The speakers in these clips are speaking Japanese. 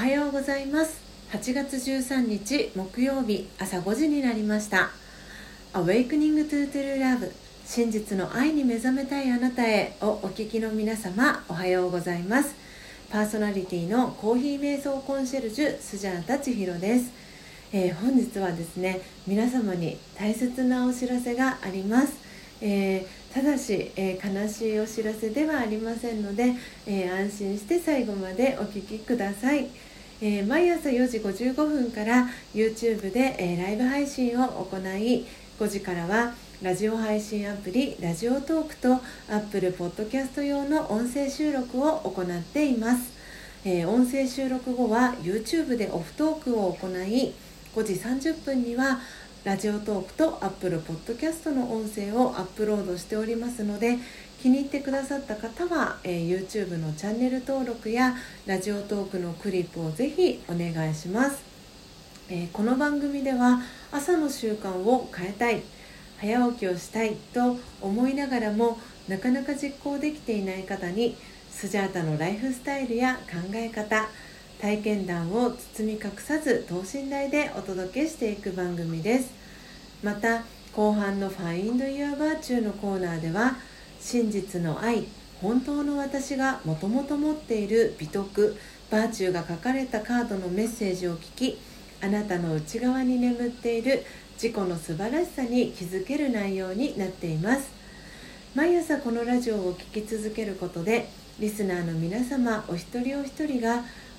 はようございます。8月13日木曜日朝5時になりました。Awakening to True Love 真実の愛に目覚めたいあなたへをお聞きの皆様おはようございます。パーソナリティのコーヒー瞑想コンシェルジュスジャータ千尋です、えー、本日はですね皆様に大切なお知らせがあります、えー、ただし、えー、悲しいお知らせではありませんので、え安心して最後までお聴きください、え毎朝4時55分から YouTube で、えライブ配信を行い5時からはラジオ配信アプリラジオトークと Apple Podcast 用の音声収録を行っています、えー、音声収録後は YouTube でオフトークを行い5時30分にはラジオトークと Apple Podcast の音声をアップロードしておりますので気に入ってくださった方は、えー、YouTube のチャンネル登録やラジオトークのクリップをぜひお願いします、えー、この番組では朝の習慣を変えたい早起きをしたいと思いながらもなかなか実行できていない方にスジャータのライフスタイルや考え方体験談を包み隠さず等身大でお届けしていく番組です。また後半の「Find Your Virtue」のコーナーでは真実の愛本当の私がもともと持っている美徳バーチューが書かれたカードのメッセージを聞きあなたの内側に眠っている自己の素晴らしさに気づける内容になっています。毎朝このラジオを聴き続けることでリスナーの皆様お一人お一人が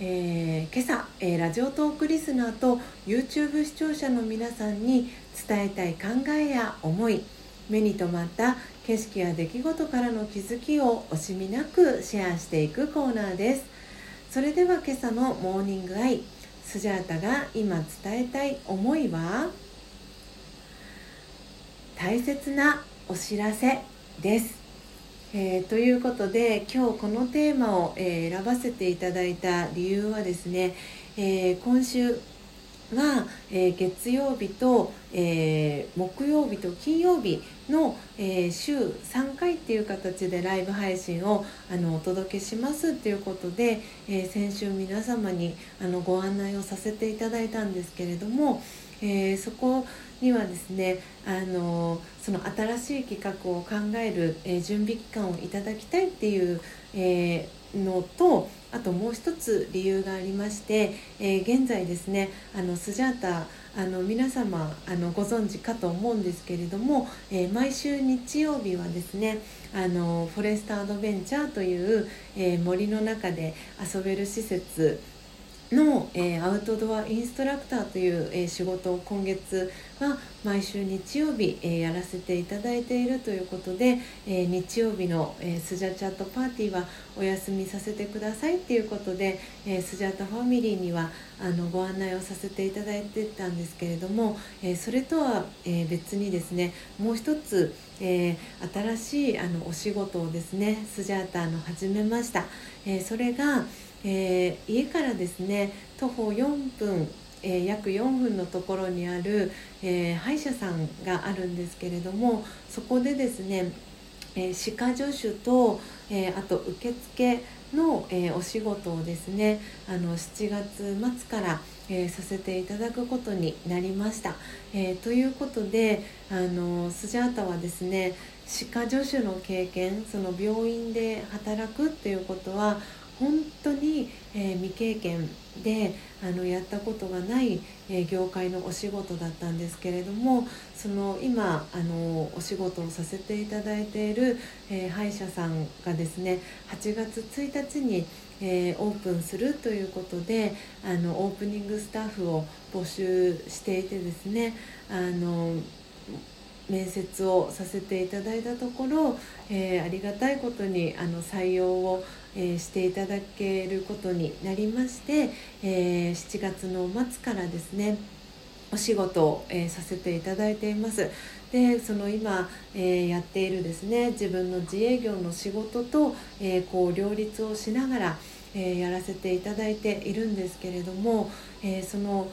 えー、今朝、えー、ラジオトークリスナーと YouTube 視聴者の皆さんに伝えたい考えや思い目に留まった景色や出来事からの気づきを惜しみなくシェアしていくコーナーですそれでは今朝のモーニングアイスジャータが今伝えたい思いは大切なお知らせです。えー、ということで今日このテーマを、えー、選ばせていただいた理由はですね、えー、今週は、え月曜日と、え木曜日と金曜日の、え週3回っていう形でライブ配信をあのお届けしますっていうことで、え先週皆様にあのご案内をさせていただいたんですけれども、えそこをにはですねあのその新しい企画を考える、えー、準備期間をいただきたいっていう、えー、のとあともう一つ理由がありまして、えー、現在ですねあのスジャータあの皆様あのご存知かと思うんですけれども、えー、毎週日曜日はですねあのフォレストアドベンチャーという、え、森の中で遊べる施設の、えー、アウトドアインストラクターという、えー、仕事を今月は毎週日曜日、えー、やらせていただいているということで、え日曜日の、えスジャチャットパーティーはお休みさせてくださいっていうことで、えスジャータファミリーにはあのご案内をさせていただいてたんですけれども、えそれとは、え別にですねもう一つ、え新しいあのお仕事をですねスジャータの始めました。えそれがえー、家からですね徒歩4分、えー、約4分のところにある、えー、歯医者さんがあるんですけれどもそこでですね、え歯科助手と、えあと受付の、えお仕事をですねあの7月末から、えさせていただくことになりました。えということであのスジャータはですね歯科助手の経験その病院で働くっていうことは本当に、えー、未経験であのやったことがない、えー、業界のお仕事だったんですけれどもその今あのお仕事をさせていただいている、えー、歯医者さんがですね8月1日に、えオープンするということであのオープニングスタッフを募集していてですねあの面接をさせていただいたところ、えー、ありがたいことにあの採用をえー、していただけることになりまして、えー、7月の末からですねお仕事を、えー、させていただいています。でその今、えー、やっているですね自分の自営業の仕事と、えー、こう両立をしながら、えやらせていただいているんですけれども、えその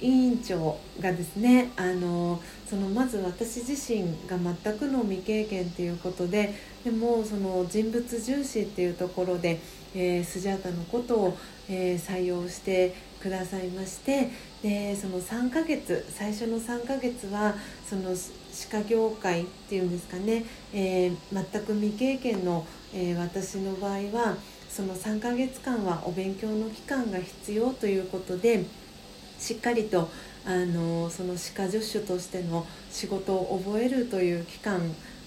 委員長がですねあのそのまず私自身が全くの未経験ということででもその人物重視っていうところで、えー、スジャータのことを、えー、採用してくださいましてでその3ヶ月最初の3ヶ月はその歯科業界っていうんですかね、えー、全く未経験の、え私の場合はその3ヶ月間はお勉強の期間が必要ということで。しっかりとあのその歯科助手としての仕事を覚えるという期間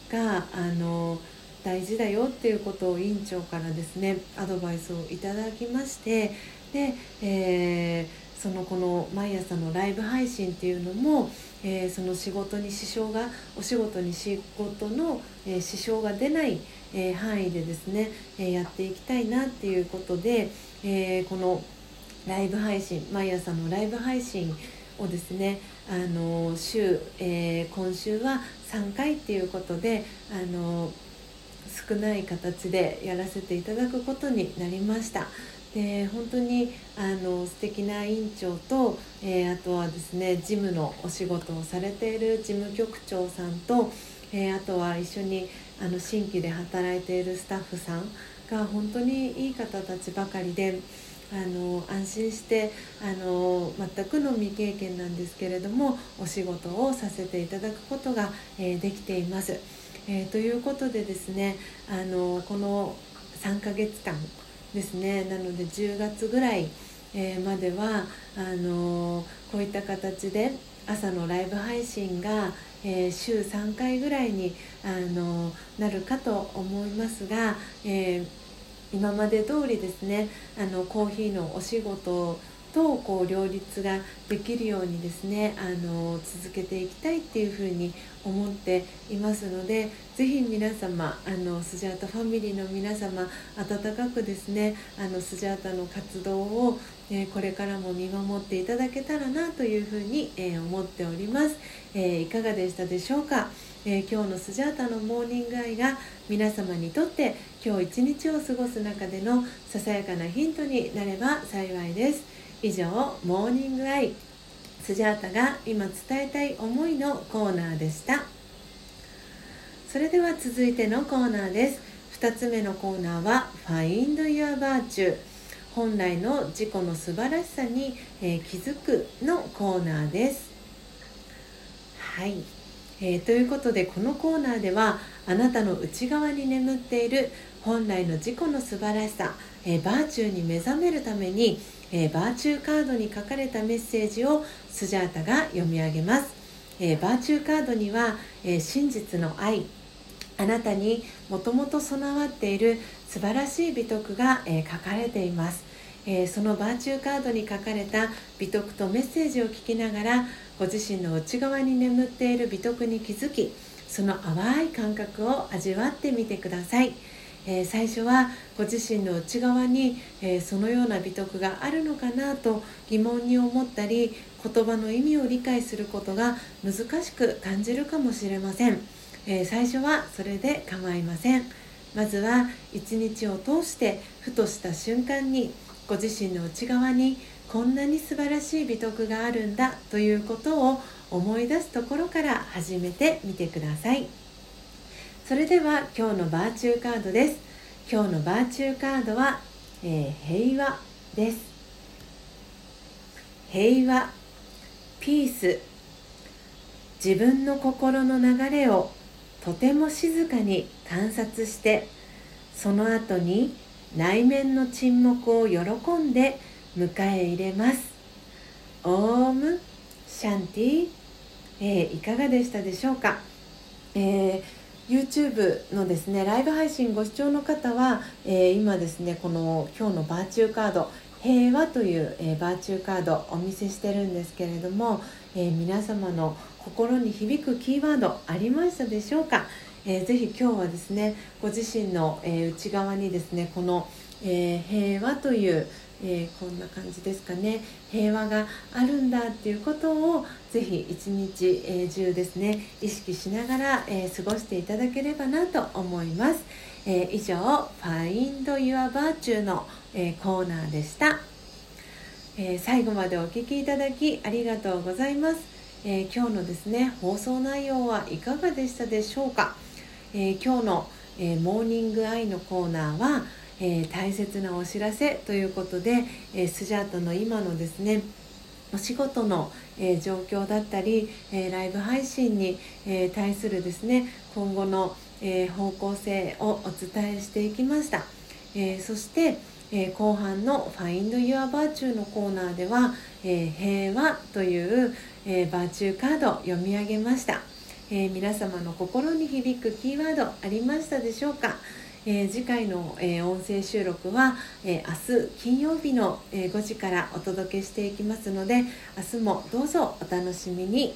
があの大事だよっていうことを委員長からですねアドバイスをいただきましてで、えー、そのこの毎朝のライブ配信っていうのも、えー、その仕事に支障がお仕事に仕事の、えー、支障が出ない、え範囲でですね、えやっていきたいなっていうことで、えこの「ライブ配信毎朝のライブ配信をですねあの週、えー、今週は3回っていうことであの少ない形でやらせていただくことになりましたで本当にあの素敵な院長と、えー、あとはですね事務のお仕事をされている事務局長さんと、えー、あとは一緒にあの新規で働いているスタッフさんが本当にいい方たちばかりで。あの安心してあの全くの未経験なんですけれどもお仕事をさせていただくことが、えー、できています。えー、ということでですねあのこの3ヶ月間ですねなので10月ぐらい、えー、まではあのこういった形で朝のライブ配信が、えー、週3回ぐらいにあのなるかと思いますが、えー今まで通りですねあのコーヒーのお仕事とこう両立ができるようにですねあの続けていきたいっていうふうに思っていますのでぜひ皆様あのスジャータファミリーの皆様温かくですねあのスジャータの活動を、えー、これからも見守っていただけたらなというふうに、えー、思っております、えー、いかがでしたでしょうか、え今日のスジャータのモーニングアイが皆様にとって今日一日を過ごす中でのささやかなヒントになれば幸いです。以上モーニングアイ。スジャータが今伝えたい思いのコーナーでした。それでは続いてのコーナーです。2つ目のコーナーは Find Your Virtue 本来の自己の素晴らしさに、えー、気づくのコーナーです。はい。えー、ということでこのコーナーではあなたの内側に眠っている本来の自己の素晴らしさ、えー、バーチューに目覚めるために、えー、バーチューカードに書かれたメッセージをスジャータが読み上げます、えバーチューカードには、え真実の愛あなたにもともと備わっている素晴らしい美徳が、え書かれています。えー、そのバーチューカードに書かれた美徳とメッセージを聞きながらご自身の内側に眠っている美徳に気づきその淡い感覚を味わってみてください、えー、最初はご自身の内側に、えー、そのような美徳があるのかなと疑問に思ったり言葉の意味を理解することが難しく感じるかもしれません、え最初はそれで構いません。まずは一日を通してふとした瞬間にご自身の内側にこんなに素晴らしい美徳があるんだということを思い出すところから始めてみてください。それでは今日のバーチューカードです。今日のバーチューカードは、えー、平和です。平和ピース自分の心の流れをとても静かに観察してその後に内面の沈黙を喜んで迎え入れます。オームシャンティ、えー、いかがでしたでしょうか、えー、YouTube のですねライブ配信ご視聴の方は、えー、今ですねこの今日のバーチューカード平和という、えー、バーチューカードお見せしてるんですけれども、えー、皆様の心に響くキーワードありましたでしょうか、えー、ぜひ今日はですねご自身の、えー、内側にですねこの、えー、平和という、えこんな感じですかね。平和があるんだっていうことをぜひ一日、え中ですね意識しながら、え過ごしていただければなと思います、え以上「Find Your Virtue の」えコーナーでした、え最後までお聴きいただきありがとうございます、え今日のですね放送内容はいかがでしたでしょうか、え今日の、えモーニングアイのコーナーは「えー、大切なお知らせということで、え、スジャータの今のですねお仕事の、え、状況だったり、えライブ配信に、え対するですね今後の、え方向性をお伝えしていきました、えそして、え後半の「Find Your Virtue」のコーナーでは「え平和」という、えバーチューカードを読み上げました、え皆様の心に響くキーワードありましたでしょうか？えー、次回の、えー、音声収録は、え、明日金曜日の、え5時からお届けしていきますので明日もどうぞお楽しみに。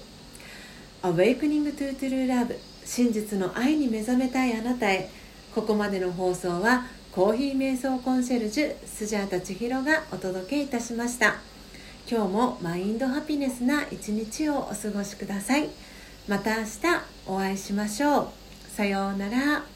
Awakening to True Love 真実の愛に目覚めたいあなたへ。ここまでの放送はコーヒー瞑想コンシェルジュスジャータ千尋がお届けいたしました。今日もマインドハピネスな一日をお過ごしください。また明日お会いしましょう。さようなら。